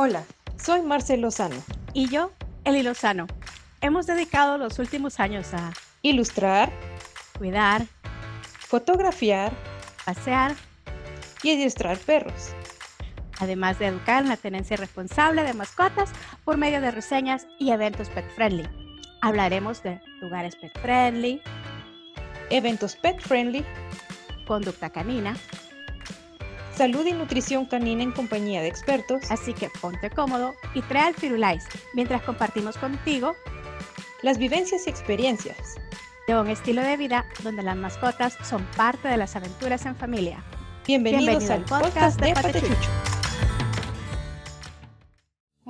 Hola, soy Marcel Lozano. Y yo, Eli Lozano. Hemos dedicado los últimos años a ilustrar, cuidar, fotografiar, pasear y adiestrar perros. Además de educar en la tenencia responsable de mascotas por medio de reseñas y eventos pet friendly. Hablaremos de lugares pet friendly, eventos pet friendly, conducta canina, salud y nutrición canina en compañía de expertos. Así que ponte cómodo y trae al Firulais mientras compartimos contigo las vivencias y experiencias de un estilo de vida donde las mascotas son parte de las aventuras en familia. Bienvenidos, al podcast, de Patechucho.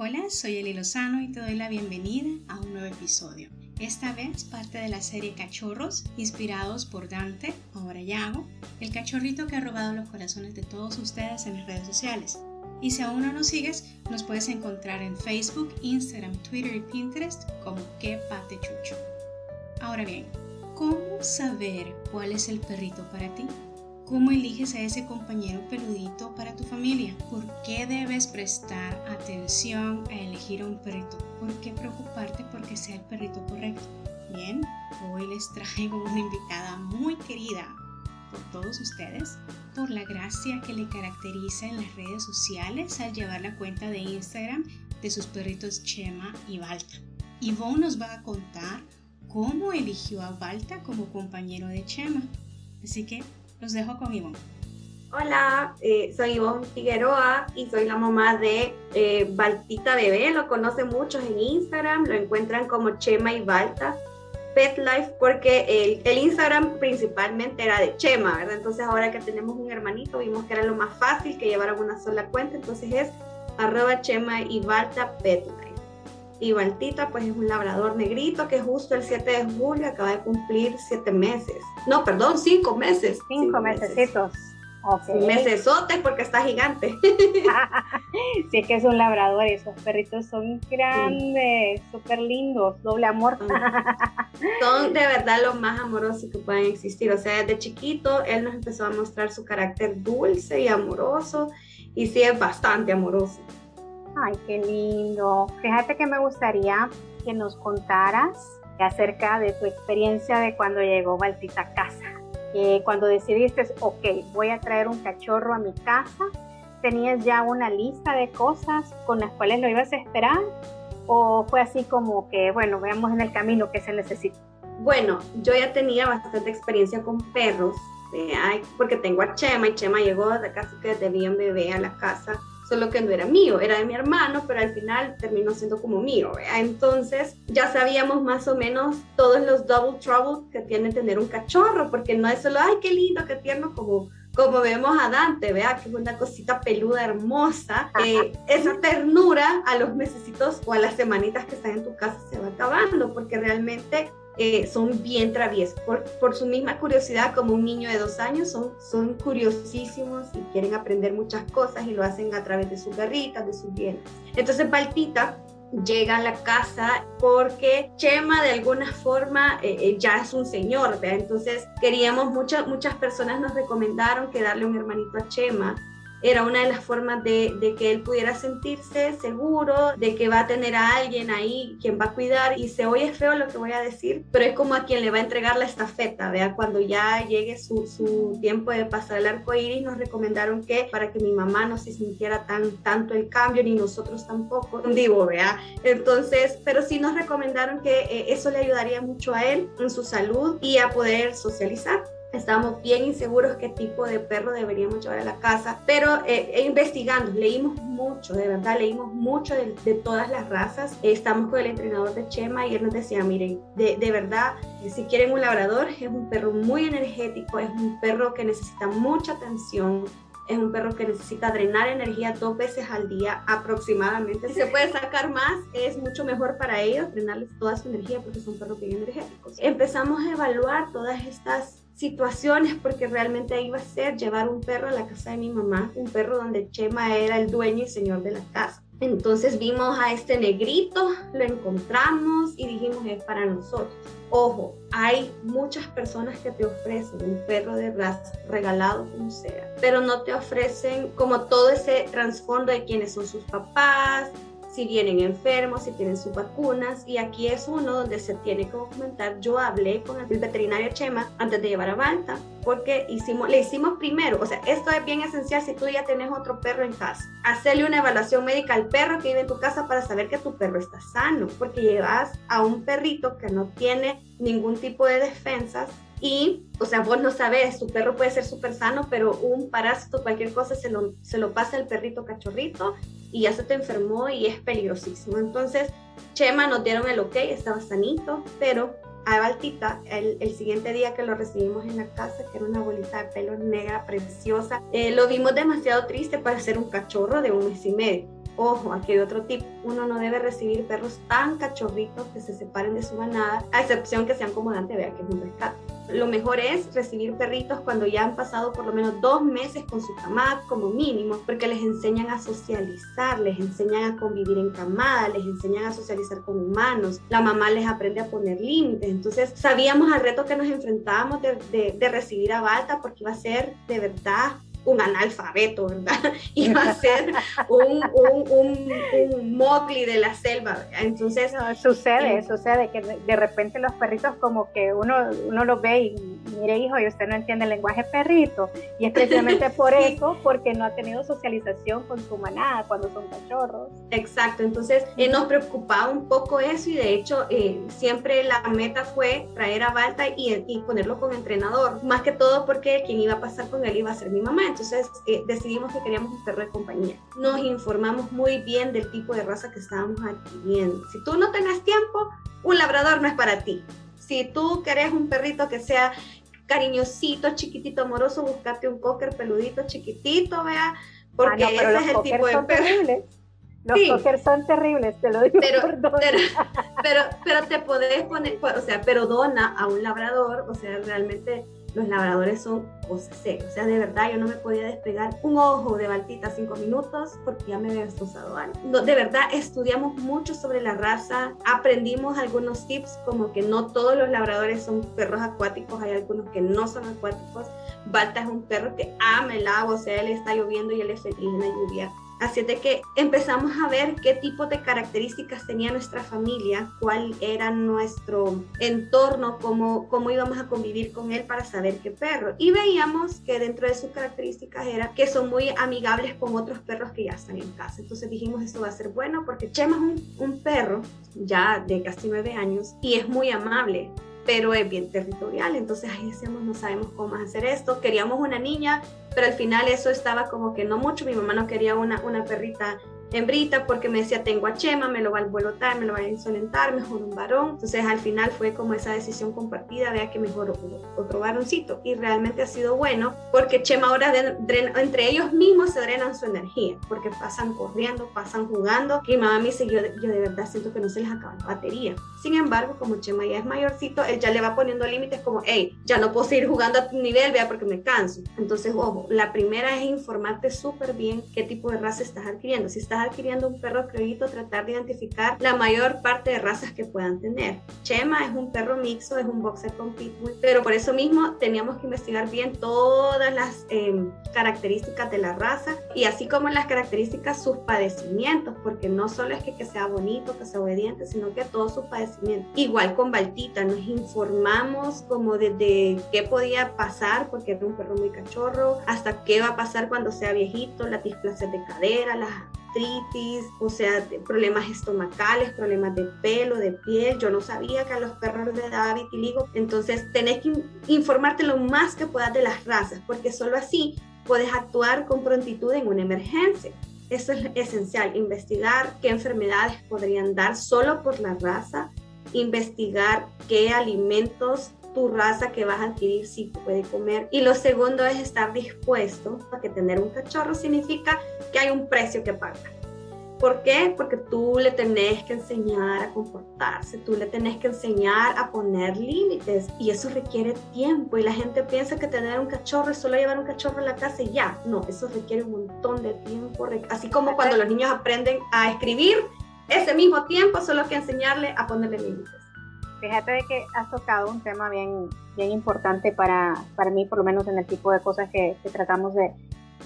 Hola, soy Eli Lozano y te doy la bienvenida a un nuevo episodio. Esta vez parte de la serie Cachorros, inspirados por Dante, ahora Yago, el cachorrito que ha robado los corazones de todos ustedes en las redes sociales. Y si aún no nos sigues, nos puedes encontrar en Facebook, Instagram, Twitter y Pinterest como Que Pate Chucho. Ahora bien, ¿cómo saber cuál es el perrito para ti? ¿Cómo eliges a ese compañero peludito para tu familia? ¿Por qué debes prestar atención a elegir a un perrito? ¿Por qué preocuparte porque sea el perrito correcto? Bien, hoy les traigo una invitada muy querida por todos ustedes, por la gracia que le caracteriza en las redes sociales al llevar la cuenta de Instagram de sus perritos Chema y Balta. Yvonne nos va a contar cómo eligió a Balta como compañero de Chema. Así que los dejo con Ivonne. Hola, eh, soy Ivonne Figueroa y soy la mamá de eh, Baltita Bebé. Lo conocen muchos en Instagram, lo encuentran como Chema y Balta. Pet Life porque el, Instagram principalmente era de Chema, ¿verdad? Entonces ahora que tenemos un hermanito vimos que era lo más fácil que llevar una sola cuenta, entonces es arroba Chema y Balta Pet Life. Y Baltita, pues es un labrador negrito que justo el 7 de julio acaba de cumplir 7 meses. No, perdón, 5 meses. 5 mesecitos. Okay. Mesesotes porque está gigante. sí, es que es un labrador y esos perritos son grandes, súper lindos, doble amor. son de verdad lo más amorosos que pueden existir. O sea, desde chiquito él nos empezó a mostrar su carácter dulce y amoroso y sí es bastante amoroso. Ay, qué lindo. Fíjate que me gustaría que nos contaras acerca de tu experiencia de cuando llegó Baltita a casa. Eh, cuando decidiste, ok, voy a traer un cachorro a mi casa, ¿tenías ya una lista de cosas con las cuales lo ibas a esperar? ¿O fue así como que, bueno, veamos en el camino qué se necesita? Bueno, yo ya tenía bastante experiencia con perros, eh, porque tengo a Chema y Chema llegó de casi que desde bien bebé a la casa solo que no era mío, era de mi hermano, pero al final terminó siendo como mío. Entonces ya sabíamos más o menos todos los double trouble que tiene tener un cachorro, porque no es solo, ay, qué lindo, qué tierno, como, como vemos a Dante, vea que es una cosita peluda hermosa. Eh, esa ternura a los mesecitos o a las semanitas que están en tu casa se va acabando, porque realmente eh, son bien traviesos. Por, por, su misma curiosidad, como un niño de dos años, son, son curiosísimos y quieren aprender muchas cosas y lo hacen a través de sus garritas, de sus bienes. Entonces, Baltita llega a la casa porque Chema de alguna forma eh, eh, ya es un señor, ¿verdad? Entonces queríamos, muchas muchas personas nos recomendaron que darle un hermanito a Chema era una de las formas de, que él pudiera sentirse seguro, de que va a tener a alguien ahí quien va a cuidar. Y se oye feo lo que voy a decir, pero es como a quien le va a entregar la estafeta, vea, cuando ya llegue su, su tiempo de pasar el arco iris, nos recomendaron que para que mi mamá no se sintiera tan tanto el cambio, ni nosotros tampoco, digo, vea. Entonces, pero sí nos recomendaron que eh, eso le ayudaría mucho a él en su salud y a poder socializar. Estábamos bien inseguros qué tipo de perro deberíamos llevar a la casa, pero eh, e investigando, leímos mucho, de verdad, leímos mucho de, de todas las razas. estamos con el entrenador de Chema y él nos decía, miren, de, de verdad, si quieren un labrador, es un perro muy energético, es un perro que necesita mucha atención, es un perro que necesita drenar energía dos veces al día aproximadamente. Si se puede sacar más, es mucho mejor para ellos drenarles toda su energía porque son perros bien energéticos. Empezamos a evaluar todas estas situaciones porque realmente iba a ser llevar un perro a la casa de mi mamá, un perro donde Chema era el dueño y señor de la casa. Entonces vimos a este negrito, lo encontramos y dijimos es para nosotros. Ojo, hay muchas personas que te ofrecen un perro de raza regalado como sea, pero no te ofrecen como todo ese trasfondo de quiénes son sus papás, si vienen enfermos, si tienen sus vacunas. Y aquí es uno donde se tiene que documentar. Yo hablé con el veterinario Chema antes de llevar a Balta, porque hicimos, le hicimos primero, o sea, esto es bien esencial si tú ya tienes otro perro en casa. Hacerle una evaluación médica al perro que vive en tu casa para saber que tu perro está sano, porque llevas a un perrito que no tiene ningún tipo de defensas y, o sea, vos no sabes, tu perro puede ser súper sano, pero un parásito, cualquier cosa, se lo, se lo pasa el perrito cachorrito y ya se te enfermó y es peligrosísimo. Entonces, Chema nos dieron el ok, estaba sanito, pero a Baltita, el, el, siguiente día que lo recibimos en la casa, que era una bolita de pelo negra preciosa, eh, lo vimos demasiado triste para ser un cachorro de un mes y medio. Ojo, aquí hay otro tip. Uno no debe recibir perros tan cachorritos que se separen de su manada, a excepción que sean como Dante, vea que es un rescate. Lo mejor es recibir perritos cuando ya han pasado por lo menos dos meses con su camada como mínimo, porque les enseñan a socializar, les enseñan a convivir en camada, les enseñan a socializar con humanos. La mamá les aprende a poner límites. Entonces sabíamos al reto que nos enfrentábamos de, recibir a Balta porque iba a ser de verdad un analfabeto, ¿verdad? Iba a ser un, un, un, un mogli de la selva. Entonces... sucede, sucede que de repente los perritos como que uno, uno los ve y mire hijo, y usted no entiende el lenguaje perrito. Y es precisamente por eso, porque no ha tenido socialización con su manada cuando son cachorros. Exacto, entonces eh, nos preocupaba un poco eso y de hecho eh, siempre la meta fue traer a Balta y, y ponerlo con entrenador, más que todo porque quien iba a pasar con él iba a ser mi mamá entonces eh, decidimos que queríamos un perro de compañía. Nos informamos muy bien del tipo de raza que estábamos adquiriendo. Si tú no tenés tiempo, un labrador no es para ti. Si tú querés un perrito que sea cariñosito, chiquitito, amoroso, buscate un cocker peludito, chiquitito, vea, porque ah, ese es el tipo de perro. Los sí, cocker son terribles, te lo digo pero, pero, pero, pero, te podés poner, o sea, pero dona a un labrador, o sea, realmente los labradores son cosas O sea, de verdad, yo no me podía despegar un ojo de Baltita cinco minutos porque ya me había destrozado algo. de verdad, estudiamos mucho sobre la raza, aprendimos algunos tips como que no todos los labradores son perros acuáticos, hay algunos que no son acuáticos. Balta es un perro que ama el agua, o sea, él está lloviendo y él es feliz en la lluvia Así de que empezamos a ver qué tipo de características tenía nuestra familia, cuál era nuestro entorno, cómo, cómo íbamos a convivir con él para saber qué perro. Y veíamos que dentro de sus características era que son muy amigables con otros perros que ya están en casa. Entonces dijimos, esto va a ser bueno porque Chema es un, un perro ya de casi nueve años y es muy amable pero es bien territorial. Entonces ahí decíamos, no sabemos cómo hacer esto. Queríamos una niña, pero al final eso estaba como que no mucho. Mi mamá no quería una, una perrita hembrita porque me decía tengo a Chema, me lo va a alborotar, me lo va a insolentar, mejor un varón. Entonces al final fue como esa decisión compartida, vea que mejor otro varoncito. Y realmente ha sido bueno porque Chema ahora entre ellos mismos se drenan su energía porque pasan corriendo, pasan jugando. Y mamá me dice, yo, yo de verdad siento que no se les acaba la batería. Sin embargo, como Chema ya es mayorcito, él ya le va poniendo límites como, hey, ya no puedo seguir jugando a tu nivel, vea porque me canso. Entonces, ojo, la primera es informarte súper bien qué tipo de raza estás adquiriendo. Si estás adquiriendo un perro criollito, tratar de identificar la mayor parte de razas que puedan tener. Chema es un perro mixto, es un boxer con pitbull, pero por eso mismo teníamos que investigar bien todas las em, características de la raza y así como las características, sus padecimientos, porque no solo es que, que sea bonito, que sea obediente, sino que todos sus padecimientos. Igual con Baltita, nos informamos como desde qué podía pasar, porque era un perro muy cachorro, hasta qué va a pasar cuando sea viejito, la displasia de cadera, las o sea, problemas estomacales, problemas de pelo, de piel. Yo no sabía que a los perros les daba vitiligo. Entonces, tenés que informarte lo más que puedas de las razas, porque solo así puedes actuar con prontitud en una emergencia. Eso es esencial, investigar qué enfermedades podrían dar solo por la raza, investigar qué alimentos tu raza que vas a adquirir si puede comer. Y lo segundo es estar dispuesto a que tener un cachorro significa que hay un precio que pagar. ¿Por qué? Porque tú le tenés que enseñar a comportarse, tú le tenés que enseñar a poner límites y eso requiere tiempo y la gente piensa que tener un cachorro es solo llevar un cachorro a la casa y ya. No, eso requiere un montón de tiempo, así como cuando los niños aprenden a escribir, ese mismo tiempo solo que enseñarle a ponerle límites. Fíjate de que has tocado un tema bien, bien importante para, para mí, por lo menos en el tipo de cosas que, que tratamos de,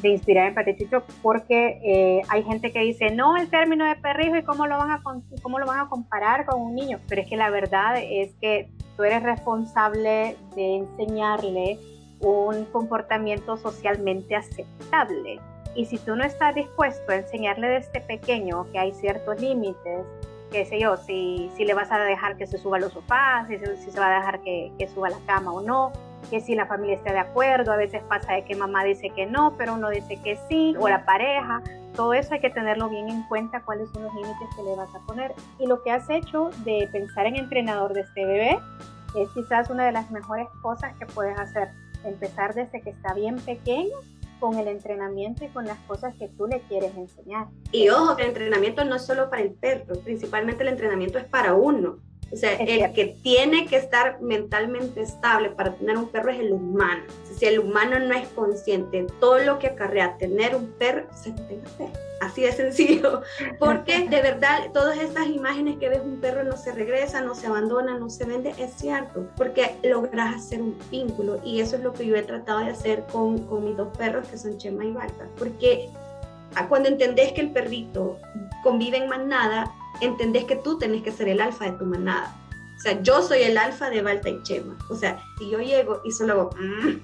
de inspirar en Patichucho porque eh, hay gente que dice, no, el término de perrijo y cómo lo, van a, cómo lo van a comparar con un niño. Pero es que la verdad es que tú eres responsable de enseñarle un comportamiento socialmente aceptable. Y si tú no estás dispuesto a enseñarle desde pequeño que hay ciertos límites, qué sé yo, si, si le vas a dejar que se suba a los sofás, si, si se va a dejar que, que suba a la cama o no, que si la familia está de acuerdo, a veces pasa de que mamá dice que no, pero uno dice que sí, o la pareja, todo eso hay que tenerlo bien en cuenta, cuáles son los límites que le vas a poner. Y lo que has hecho de pensar en entrenador de este bebé es quizás una de las mejores cosas que puedes hacer, empezar desde que está bien pequeño con el entrenamiento y con las cosas que tú le quieres enseñar. Y ojo, que el entrenamiento no es solo para el perro, principalmente el entrenamiento es para uno. O sea, el que tiene que estar mentalmente estable para tener un perro es el humano. Si el humano no es consciente de todo lo que acarrea tener un perro, se tenga perro. Así de sencillo. Porque de verdad, todas estas imágenes que ves un perro no se regresa, no se abandona, no se vende, es cierto. Porque logras hacer un vínculo. Y eso es lo que yo he tratado de hacer con, con mis dos perros, que son Chema y Balta. Porque cuando entendés que el perrito convive en manada, entendés que tú tenés que ser el alfa de tu manada. O sea, yo soy el alfa de Balta y Chema. O sea, si yo llego y solo hago, mm",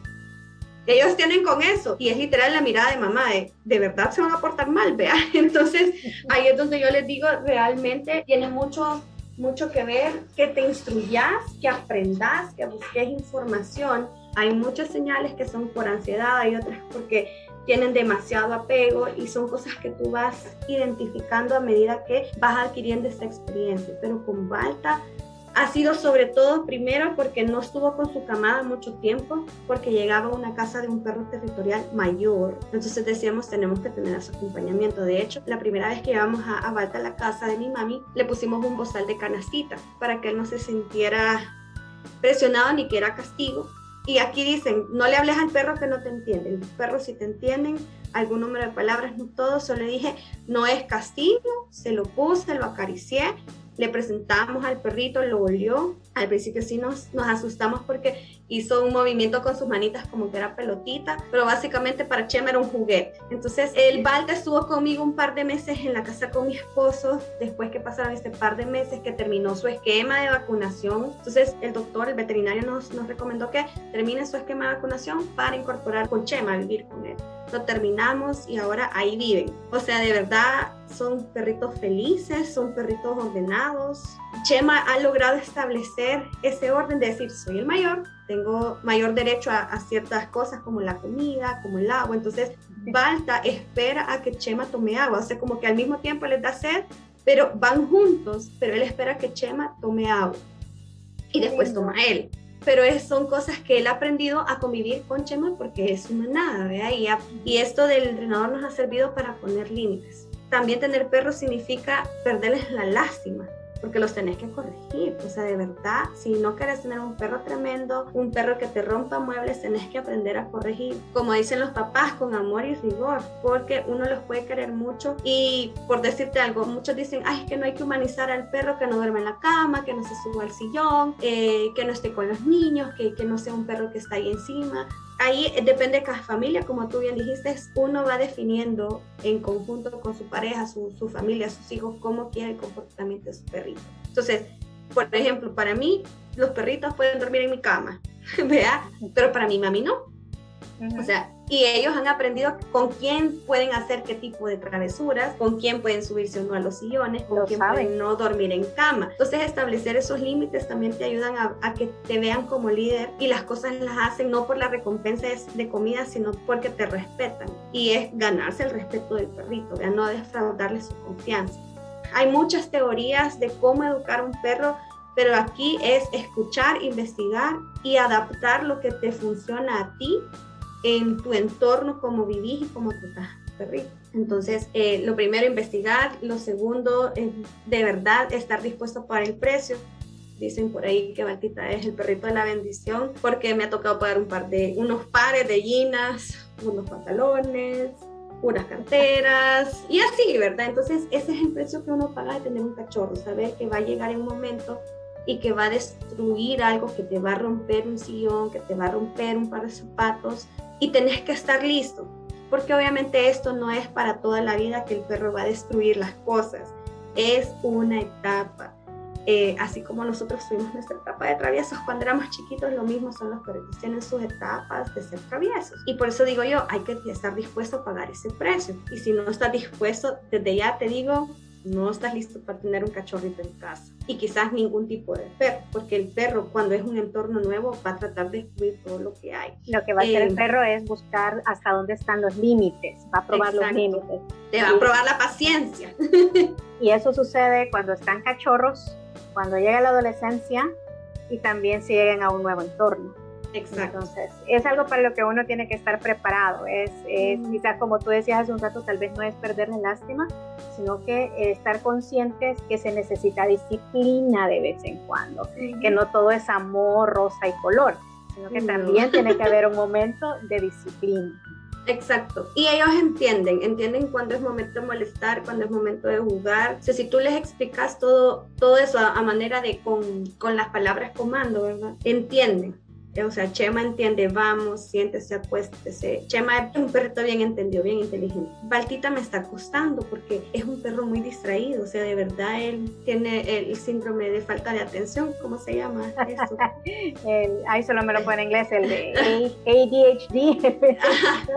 ellos tienen con eso. Y es literal la mirada de mamá de, de verdad se van a portar mal, vea. Entonces, ahí es donde yo les digo, realmente tiene mucho mucho que ver que te instruyas, que aprendas, que busques información. Hay muchas señales que son por ansiedad, hay otras porque tienen demasiado apego y son cosas que tú vas identificando a medida que vas adquiriendo esta experiencia. Pero con Balta ha sido sobre todo primero porque no estuvo con su camada mucho tiempo, porque llegaba a una casa de un perro territorial mayor. Entonces decíamos, tenemos que tener su acompañamiento. De hecho, la primera vez que llevamos a, a Balta a la casa de mi mami, le pusimos un bozal de canastita para que él no se sintiera presionado ni que era castigo y aquí dicen, no le hables al perro que no te entiende. Los perros si te entienden algún número de palabras, no todo. Solo dije, no es castigo, se lo puse, lo acaricié, le presentamos al perrito, lo olió. Al principio sí nos, nos asustamos porque hizo un movimiento con sus manitas como que era pelotita, pero básicamente para Chema era un juguete. Entonces el Balta estuvo conmigo un par de meses en la casa con mi esposo, después que pasaron este par de meses que terminó su esquema de vacunación. Entonces el doctor, el veterinario nos, nos recomendó que termine su esquema de vacunación para incorporar con Chema a vivir con él lo terminamos y ahora ahí viven. O sea, de verdad son perritos felices, son perritos ordenados. Chema ha logrado establecer ese orden de decir, soy el mayor, tengo mayor derecho a, ciertas cosas como la comida, como el agua. Entonces, Balta espera a que Chema tome agua. O sea, como que al mismo tiempo les da sed, pero van juntos, pero él espera que Chema tome agua. Y después toma él pero es, son cosas que él ha aprendido a convivir con Chema porque es una nada, ¿vea? Y, y esto del entrenador nos ha servido para poner límites. También tener perros significa perderles la lástima porque los tenés que corregir. O sea, de verdad, si no quieres tener un perro tremendo, un perro que te rompa muebles, tenés que aprender a corregir. Como dicen los papás, con amor y rigor, porque uno los puede querer mucho. Y por decirte algo, muchos dicen, ay, es que no hay que humanizar al perro, que no duerme en la cama, que no se suba al sillón, eh, que no esté con los niños, que, que no sea un perro que está ahí encima ahí depende de cada familia, como tú bien dijiste, uno va definiendo en conjunto con su pareja, su, familia, sus hijos, cómo quiere el comportamiento de su perrito. Entonces, por ejemplo, para mí, los perritos pueden dormir en mi cama, ¿vea? Pero para mi mami no. O sea, y ellos han aprendido con quién pueden hacer qué tipo de travesuras, con quién pueden subirse uno a los sillones, con quién pueden no dormir en cama. Entonces, establecer esos límites también te ayudan a, que te vean como líder y las cosas las hacen no por la recompensa de comida, sino porque te respetan. Y es ganarse el respeto del perrito, ya no defraudarle su confianza. Hay muchas teorías de cómo educar a un perro, pero aquí es escuchar, investigar y adaptar lo que te funciona a ti en tu entorno, como vivís y como tratas perrito. Entonces, eh, lo primero, investigar. Lo segundo, de verdad, estar dispuesto para el precio. Dicen por ahí que Baltita es el perrito de la bendición porque me ha tocado pagar un par de, unos pares de jeans, unos pantalones, unas carteras y así, ¿verdad? Entonces, ese es el precio que uno paga de tener un cachorro, saber que va a llegar en un momento y que va a destruir algo, que te va a romper un sillón, que te va a romper un par de zapatos y tenés que estar listo, porque obviamente esto no es para toda la vida que el perro va a destruir las cosas, es una etapa. Eh, así como nosotros tuvimos nuestra etapa de traviesos cuando éramos chiquitos, lo mismo son los perritos, tienen sus etapas de ser traviesos. Y por eso digo yo, hay que estar dispuesto a pagar ese precio. Y si no estás dispuesto, desde ya te digo, no estás listo para tener un cachorrito en casa y quizás ningún tipo de perro, porque el perro cuando es un entorno nuevo va a tratar de destruir todo lo que hay. Lo que va a hacer el eh, perro es buscar hasta dónde están los límites, va a probar los límites. Te va a probar la paciencia. y eso sucede cuando están cachorros cuando llega la adolescencia y también si llegan a un nuevo entorno. Exacto. Entonces, es algo para lo que uno tiene que estar preparado. Es, es mm. quizás como tú decías hace un rato, tal vez no es perder la lástima, sino que estar conscientes que se necesita disciplina de vez en cuando, que no todo es amor, rosa y color, sino que también tiene que haber un momento de disciplina. Exacto. Y ellos entienden, entienden cuándo es momento de molestar, cuándo es momento de jugar. O sea, si tú les explicas todo, todo eso a, manera de con, con, las palabras comando, ¿verdad? Entienden. O sea, Chema entiende, vamos, siéntese, acuéstese. Chema es un perrito bien entendido, bien inteligente. Baltita me está costando porque es un perro muy distraído. O sea, de verdad él tiene el síndrome de falta de atención. ¿Cómo se llama eso? el, ahí solo me lo pone en inglés, el de ADHD.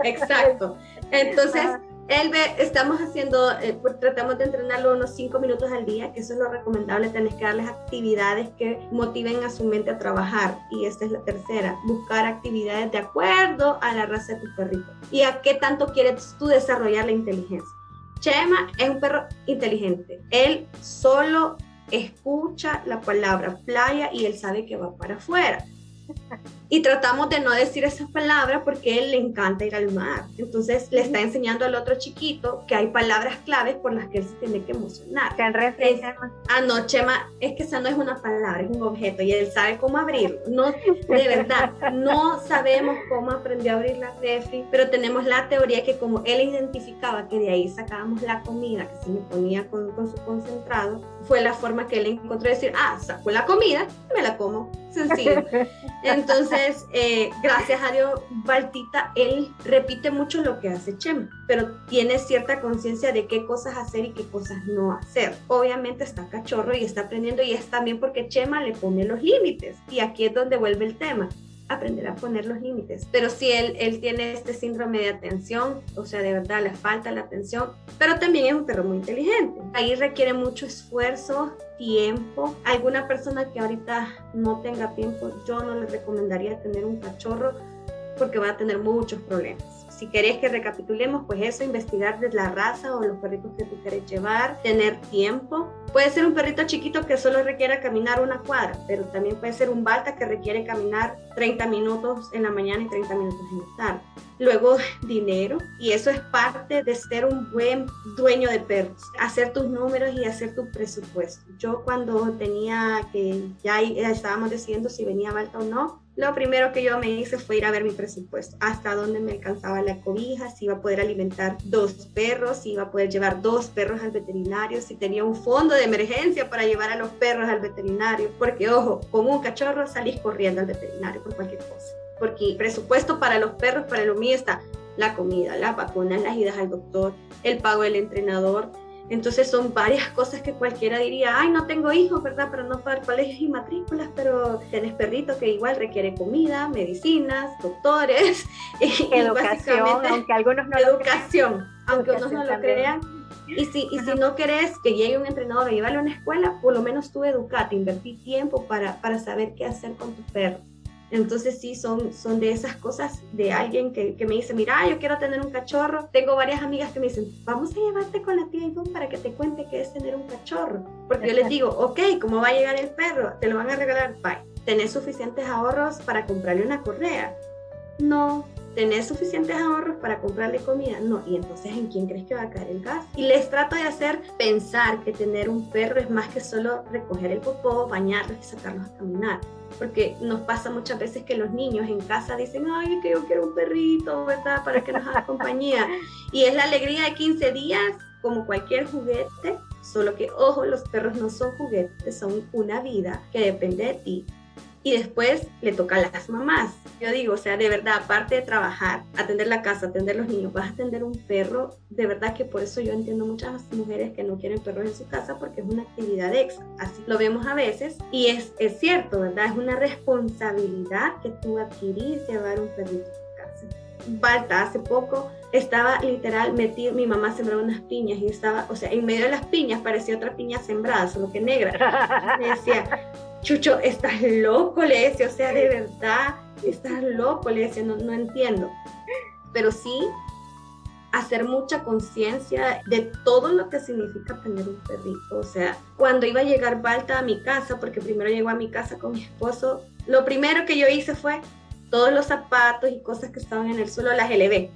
exacto. Entonces... Él ve, estamos haciendo, eh, pues, tratamos de entrenarlo unos 5 minutos al día, que eso es lo recomendable, tenés que darles actividades que motiven a su mente a trabajar. Y esta es la tercera, buscar actividades de acuerdo a la raza de tu perrito. Y a qué tanto quieres tú desarrollar la inteligencia. Chema es un perro inteligente. Él solo escucha la palabra playa y él sabe que va para afuera. Y tratamos de no decir esas palabras porque a él le encanta ir al mar. Entonces le está enseñando al otro chiquito que hay palabras claves por las que él se tiene que emocionar. Es, ah, no, Chema, es que esa no es una palabra, es un objeto y él sabe cómo abrirlo. No, de verdad, no sabemos cómo aprendió a abrir la refri, pero tenemos la teoría que como él identificaba que de ahí sacábamos la comida que se le ponía con, con su concentrado, fue la forma que él encontró de decir, ah, saco la comida y me la como. Sencillo. Entonces, eh, gracias a Dios, Baltita, él repite mucho lo que hace Chema, pero tiene cierta conciencia de qué cosas hacer y qué cosas no hacer. Obviamente está cachorro y está aprendiendo y es también porque Chema le pone los límites. Y aquí es donde vuelve el tema aprender a poner los límites. Pero si él, él tiene este síndrome de atención, o sea, de verdad le falta la atención, pero también es un perro muy inteligente. Ahí requiere mucho esfuerzo, tiempo. Alguna persona que ahorita no tenga tiempo, yo no le recomendaría tener un cachorro porque va a tener muchos problemas si querés que recapitulemos, pues eso, investigar de la raza o los perritos que tú quieres llevar, tener tiempo. Puede ser un perrito chiquito que solo requiera caminar una cuadra, pero también puede ser un balta que requiere caminar 30 minutos en la mañana y 30 minutos en la tarde. Luego, dinero, y eso es parte de ser un buen dueño de perros, hacer tus números y hacer tu presupuesto. Yo cuando tenía que ya estábamos decidiendo si venía balta o no, lo primero que yo me hice fue ir a ver mi presupuesto, hasta dónde me alcanzaba la cobija, si iba a poder alimentar dos perros, si iba a poder llevar dos perros al veterinario, si tenía un fondo de emergencia para llevar a los perros al veterinario, porque ojo, con un cachorro salís corriendo al veterinario por cualquier cosa, porque presupuesto para los perros, para lo mío está la comida, la vacuna, las idas al doctor, el pago del entrenador, entonces son varias cosas que cualquiera diría, ay, no tengo hijos, ¿verdad? Pero no para colegios y matrículas, pero tenés perrito que igual requiere comida, medicinas, doctores, educación, aunque algunos no educación, lo aunque unos no lo crean. Y si, y si no querés que llegue un entrenador a llevarlo a una escuela, por lo menos tú educate, invertí tiempo para, para saber qué hacer con tu perro. Entonces sí, son, son de esas cosas de alguien que, que, me dice, mira, yo quiero tener un cachorro. Tengo varias amigas que me dicen, vamos a llevarte con la tía Ivonne para que te cuente qué es tener un cachorro. Porque yo les digo, ok, ¿cómo va a llegar el perro? Te lo van a regalar, bye. ¿Tenés suficientes ahorros para comprarle una correa? No, ¿tenés suficientes ahorros para comprarle comida? No, y entonces ¿en quién crees que va a caer el gas? Y les trato de hacer pensar que tener un perro es más que solo recoger el popó, bañarlos y sacarlos a caminar porque nos pasa muchas veces que los niños en casa dicen, ay, que yo quiero un perrito, ¿verdad? Para que nos haga compañía. Y es la alegría de 15 días, como cualquier juguete, solo que, ojo, los perros no son juguetes, son una vida que depende de ti y después le toca a las mamás. Yo digo, o sea, de verdad, aparte de trabajar, atender la casa, atender los niños, vas a atender un perro, de verdad que por eso yo entiendo muchas mujeres que no quieren perros en su casa porque es una actividad extra. Así lo vemos a veces y es, es cierto, ¿verdad? Es una responsabilidad que tú adquirís llevar un perrito a tu casa. Balta, hace poco estaba literal metido, mi mamá sembraba unas piñas y estaba, o sea, en medio de las piñas parecía otra piña sembrada, solo que negra. Me decía, Chucho, estás loco, le decía, o sea, de verdad, estás loco, le decía, no, no entiendo. Pero sí hacer mucha conciencia de todo lo que significa tener un perrito. O sea, cuando iba a llegar Balta a mi casa, porque primero llegó a mi casa con mi esposo, lo primero que yo hice fue todos los zapatos y cosas que estaban en el suelo las elevé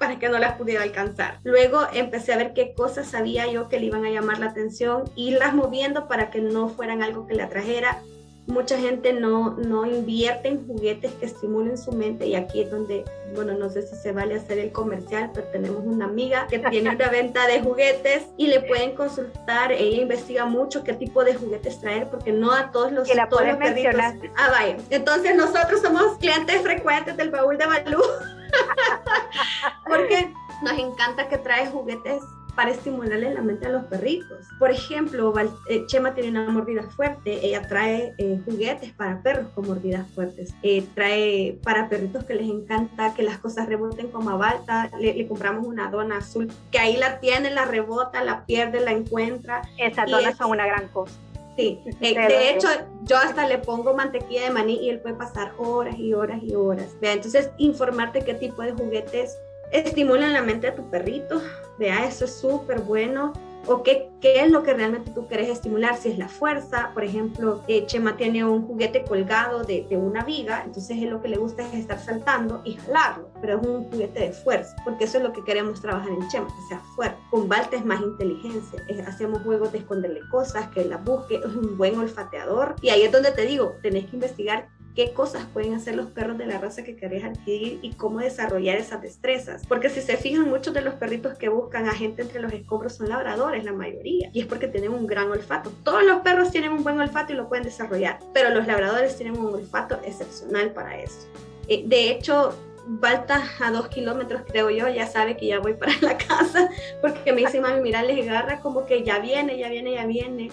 para que no las pudiera alcanzar. Luego empecé a ver qué cosas sabía yo que le iban a llamar la atención, irlas moviendo para que no fueran algo que le atrajera. Mucha gente no, no invierte en juguetes que estimulen su mente y aquí es donde, bueno, no sé si se vale hacer el comercial, pero tenemos una amiga que tiene una venta de juguetes y le pueden consultar, ella investiga mucho qué tipo de juguetes traer porque no a todos los, la todos los perritos. Ah, vaya. Entonces nosotros somos clientes frecuentes del baúl de Balú. Porque nos encanta que trae juguetes para estimularle la mente a los perritos. Por ejemplo, eh, Chema tiene una mordida fuerte, ella trae eh, juguetes para perros con mordidas fuertes, eh, trae para perritos que les encanta que las cosas reboten como a Balta, le, compramos una dona azul que ahí la tiene, la rebota, la pierde, la encuentra. Esas donas son una gran cosa. Sí, de hecho yo hasta le pongo mantequilla de maní y él puede pasar horas y horas y horas. Vea, entonces informarte qué tipo de juguetes estimulan la mente de tu perrito. Vea, eso es súper bueno o qué, qué es lo que realmente tú quieres estimular, si es la fuerza, por ejemplo, eh, Chema tiene un juguete colgado de, de, una viga, entonces él lo que le gusta es estar saltando y jalarlo, pero es un juguete de fuerza, porque eso es lo que queremos trabajar en Chema, que sea fuerte. Con Balta es más inteligencia, hacemos juegos de esconderle cosas, que la busque, es un buen olfateador, y ahí es donde te digo, tenés que investigar qué cosas pueden hacer los perros de la raza que querés adquirir y cómo desarrollar esas destrezas. Porque si se fijan, muchos de los perritos que buscan a gente entre los escombros son labradores, la mayoría. Y es porque tienen un gran olfato. Todos los perros tienen un buen olfato y lo pueden desarrollar, pero los labradores tienen un olfato excepcional para eso. Eh, de hecho, Balta a dos kilómetros, creo yo, ya sabe que ya voy para la casa, porque me dice, mami, mira, les agarra como que ya viene, ya viene, ya viene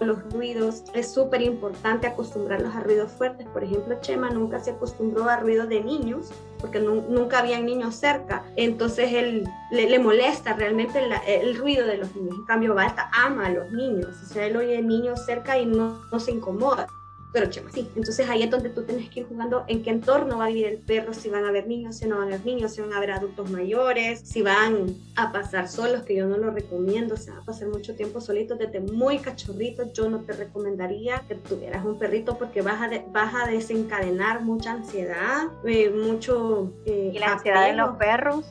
los ruidos. Es súper importante acostumbrarlos a ruidos fuertes. Por ejemplo, Chema nunca se acostumbró a ruidos de niños porque nunca había niños cerca. Entonces él le, molesta realmente el ruido de los niños. En cambio, Balta ama a los niños. O sea, él oye niños cerca y no, no se incomoda pero Chema sí. Entonces ahí es donde tú tienes que ir jugando en qué entorno va a vivir el perro, si van a haber niños, si no van a haber niños, si van a haber adultos mayores, si van a pasar solos, que yo no lo recomiendo, o sea, a pasar mucho tiempo solitos desde muy cachorrito, yo no te recomendaría que tuvieras un perrito porque vas a, vas a desencadenar mucha ansiedad, eh, mucho... Eh, y la ansiedad de los perros,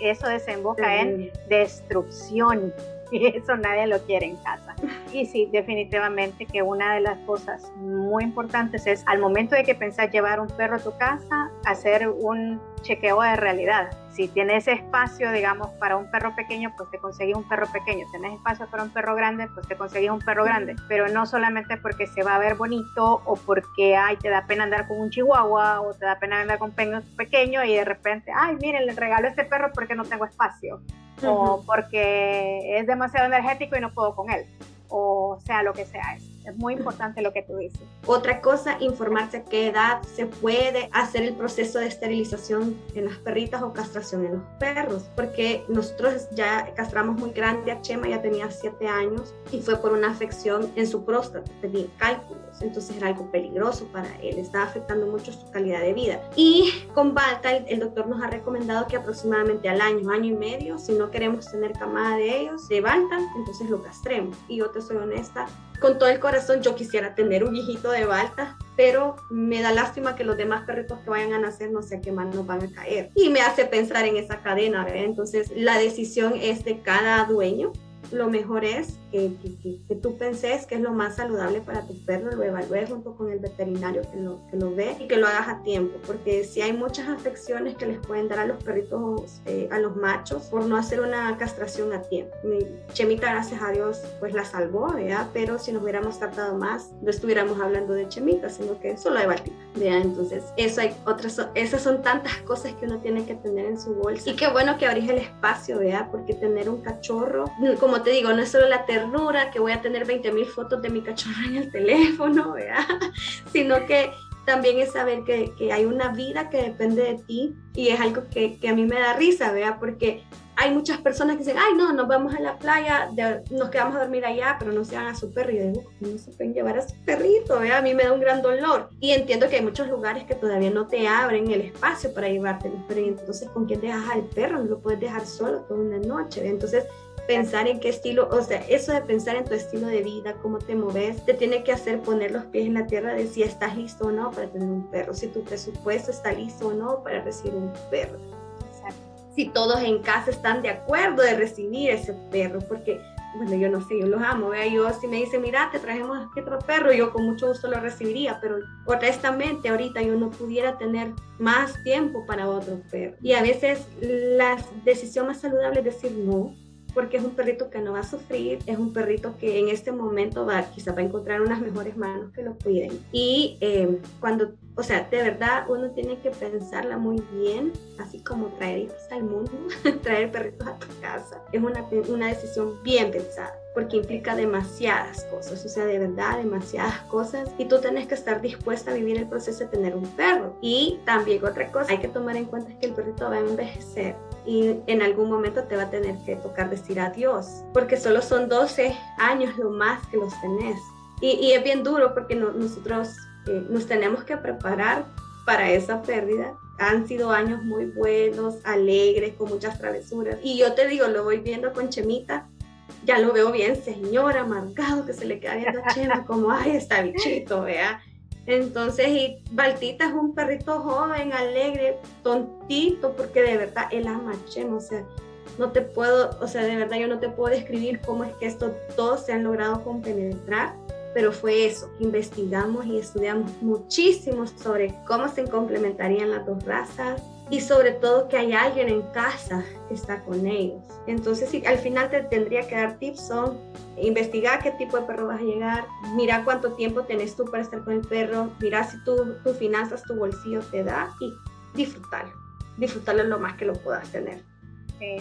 eso desemboca en destrucción y eso nadie lo quiere en casa. Y sí, definitivamente que una de las cosas muy importantes es al momento de que pensás llevar un perro a tu casa, hacer un chequeo de realidad. Si tienes espacio, digamos, para un perro pequeño, pues te conseguís un perro pequeño. Tienes espacio para un perro grande, pues te conseguís un perro grande. Pero no solamente porque se va a ver bonito o porque ay, te da pena andar con un chihuahua o te da pena andar con un pequeño y de repente, ay, miren, le regalo a este perro porque no tengo espacio o porque es demasiado energético y no puedo con él, o sea, lo que sea. Es, es muy importante lo que tú dices. Otra cosa, informarse a qué edad se puede hacer el proceso de esterilización en las perritas o castración en los perros, porque nosotros ya castramos muy grande a Chema, ya tenía 7 años y fue por una afección en su próstata, tenía cálculos, entonces era algo peligroso para él, estaba afectando mucho su calidad de vida. Y con Balta, el, doctor nos ha recomendado que aproximadamente al año, año y medio, si no queremos tener camada de ellos, de Balta, entonces lo castremos. Y yo te soy honesta, con todo el corazón corazón yo quisiera tener un hijito de Balta, pero me da lástima que los demás perritos que vayan a nacer no sé a qué manos van a caer. Y me hace pensar en esa cadena, ¿verdad? Entonces la decisión es de cada dueño lo mejor es que, que, tú penses que es lo más saludable para tu perro, lo evalúes junto con el veterinario que lo, que lo ve y que lo hagas a tiempo, porque si hay muchas afecciones que les pueden dar a los perritos, eh, a los machos, por no hacer una castración a tiempo. Mi Chemita, gracias a Dios, pues la salvó, ¿verdad? Pero si nos hubiéramos tratado más, no estuviéramos hablando de Chemita, sino que solo de Baltita, ¿verdad? Entonces, eso hay otras, esas son tantas cosas que uno tiene que tener en su bolsa. Y qué bueno que abrís el espacio, ¿verdad? Porque tener un cachorro, como te digo, no es solo la ternura, que voy a tener 20 mil fotos de mi cachorro en el teléfono, ¿verdad? sino que también es saber que, que, hay una vida que depende de ti y es algo que, que a mí me da risa, ¿verdad? Porque hay muchas personas que dicen, ay, no, nos vamos a la playa, nos quedamos a dormir allá, pero no se van a su perro. Y digo, no se pueden llevar a su perrito? ¿verdad? A mí me da un gran dolor. Y entiendo que hay muchos lugares que todavía no te abren el espacio para llevarte pero entonces, ¿con quién dejas al perro? No lo puedes dejar solo toda una noche. Entonces, pensar en qué estilo, o sea, eso de pensar en tu estilo de vida, cómo te moves, te tiene que hacer poner los pies en la tierra de si estás listo o no para tener un perro, si tu presupuesto está listo o no para recibir un perro. Si todos en casa están de acuerdo de recibir ese perro, porque bueno, yo no sé, yo los amo, vea, yo si me dicen, mira, te trajimos aquí otro perro, yo con mucho gusto lo recibiría, pero honestamente ahorita yo no pudiera tener más tiempo para otro perro. Y a veces la decisión más saludable es decir no, porque es un perrito que no va a sufrir, es un perrito que en este momento va, quizá va a encontrar unas mejores manos que lo cuiden. Y eh, cuando, o sea, de verdad uno tiene que pensarla muy bien, así como traer hijos al mundo, traer perritos a tu casa, es una, una decisión bien pensada porque implica demasiadas cosas, o sea, de verdad demasiadas cosas y tú tienes que estar dispuesta a vivir el proceso de tener un perro. Y también otra cosa, hay que tomar en cuenta que el perrito va a envejecer y en algún momento te va a tener que tocar decir adiós, porque solo son 12 años lo más que los tenés. Y, es bien duro porque nosotros eh, nos tenemos que preparar para esa pérdida. Han sido años muy buenos, alegres, con muchas travesuras. Y yo te digo, lo voy viendo con Chemita, ya lo veo bien, señor, amargado, que se le queda viendo a Chema como, ay, está bichito, vea. Entonces, y Baltita es un perrito joven, alegre, tontito, porque de verdad él ama a Chema, o sea, no te puedo, o sea, de verdad yo no te puedo describir cómo es que esto todos se han logrado compenetrar, pero fue eso, investigamos y estudiamos muchísimo sobre cómo se complementarían las dos razas, y sobre todo que hay alguien en casa que está con ellos. Entonces, al final te tendría que dar tips son investigar qué tipo de perro vas a llegar, mira cuánto tiempo tenés tú para estar con el perro, mira si tus finanzas, tu bolsillo te da y disfrutarlo, disfrutarlo lo más que lo puedas tener.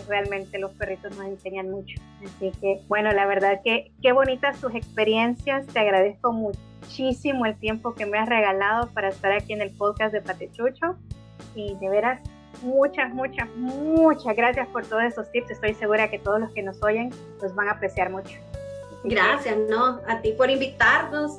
Realmente los perritos nos enseñan mucho. Así que, bueno, la verdad que qué bonitas tus experiencias. Te agradezco muchísimo el tiempo que me has regalado para estar aquí en el podcast de Patechucho y de veras muchas, muchas, muchas gracias por todos esos tips. Estoy segura que todos los que nos oyen los van a apreciar mucho. gracias, no, a ti por invitarnos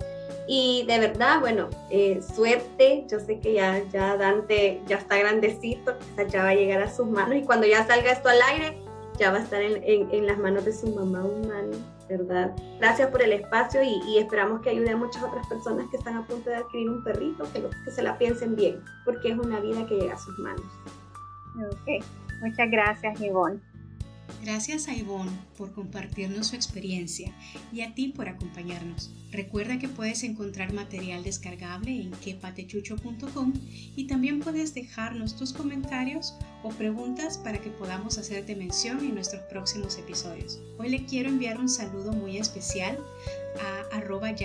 y de verdad, bueno, eh, suerte. Yo sé que ya, ya Dante ya está grandecito, quizás ya va a llegar a sus manos y cuando ya salga esto al aire, ya va a estar en, en, las manos de su mamá humana, ¿verdad? Gracias por el espacio y, esperamos que ayude a muchas otras personas que están a punto de adquirir un perrito, que, se la piensen bien, porque es una vida que llega a sus manos. Ok, muchas gracias, Ivonne. Gracias a Ivonne por compartirnos su experiencia y a ti por acompañarnos. Recuerda que puedes encontrar material descargable en quepatechucho.com y también puedes dejarnos tus comentarios o preguntas para que podamos hacerte mención en nuestros próximos episodios. Hoy le quiero enviar un saludo muy especial a arroba a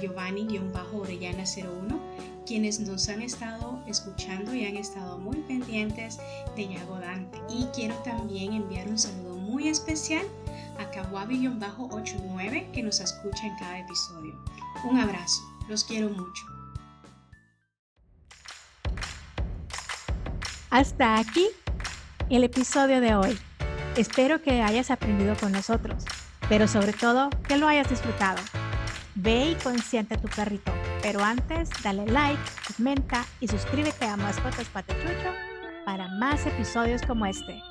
Giovanni-Orellana01 quienes nos han estado escuchando y han estado muy pendientes de Yago Dante. Y quiero también enviar un saludo muy especial a Kawabi-89 que nos escucha en cada episodio. Un abrazo, los quiero mucho. Hasta aquí el episodio de hoy. Espero que hayas aprendido con nosotros, pero sobre todo que lo hayas disfrutado. Ve y consiente tu perrito pero antes, dale like, comenta y suscríbete a Mascotas Patechucho para más episodios como este.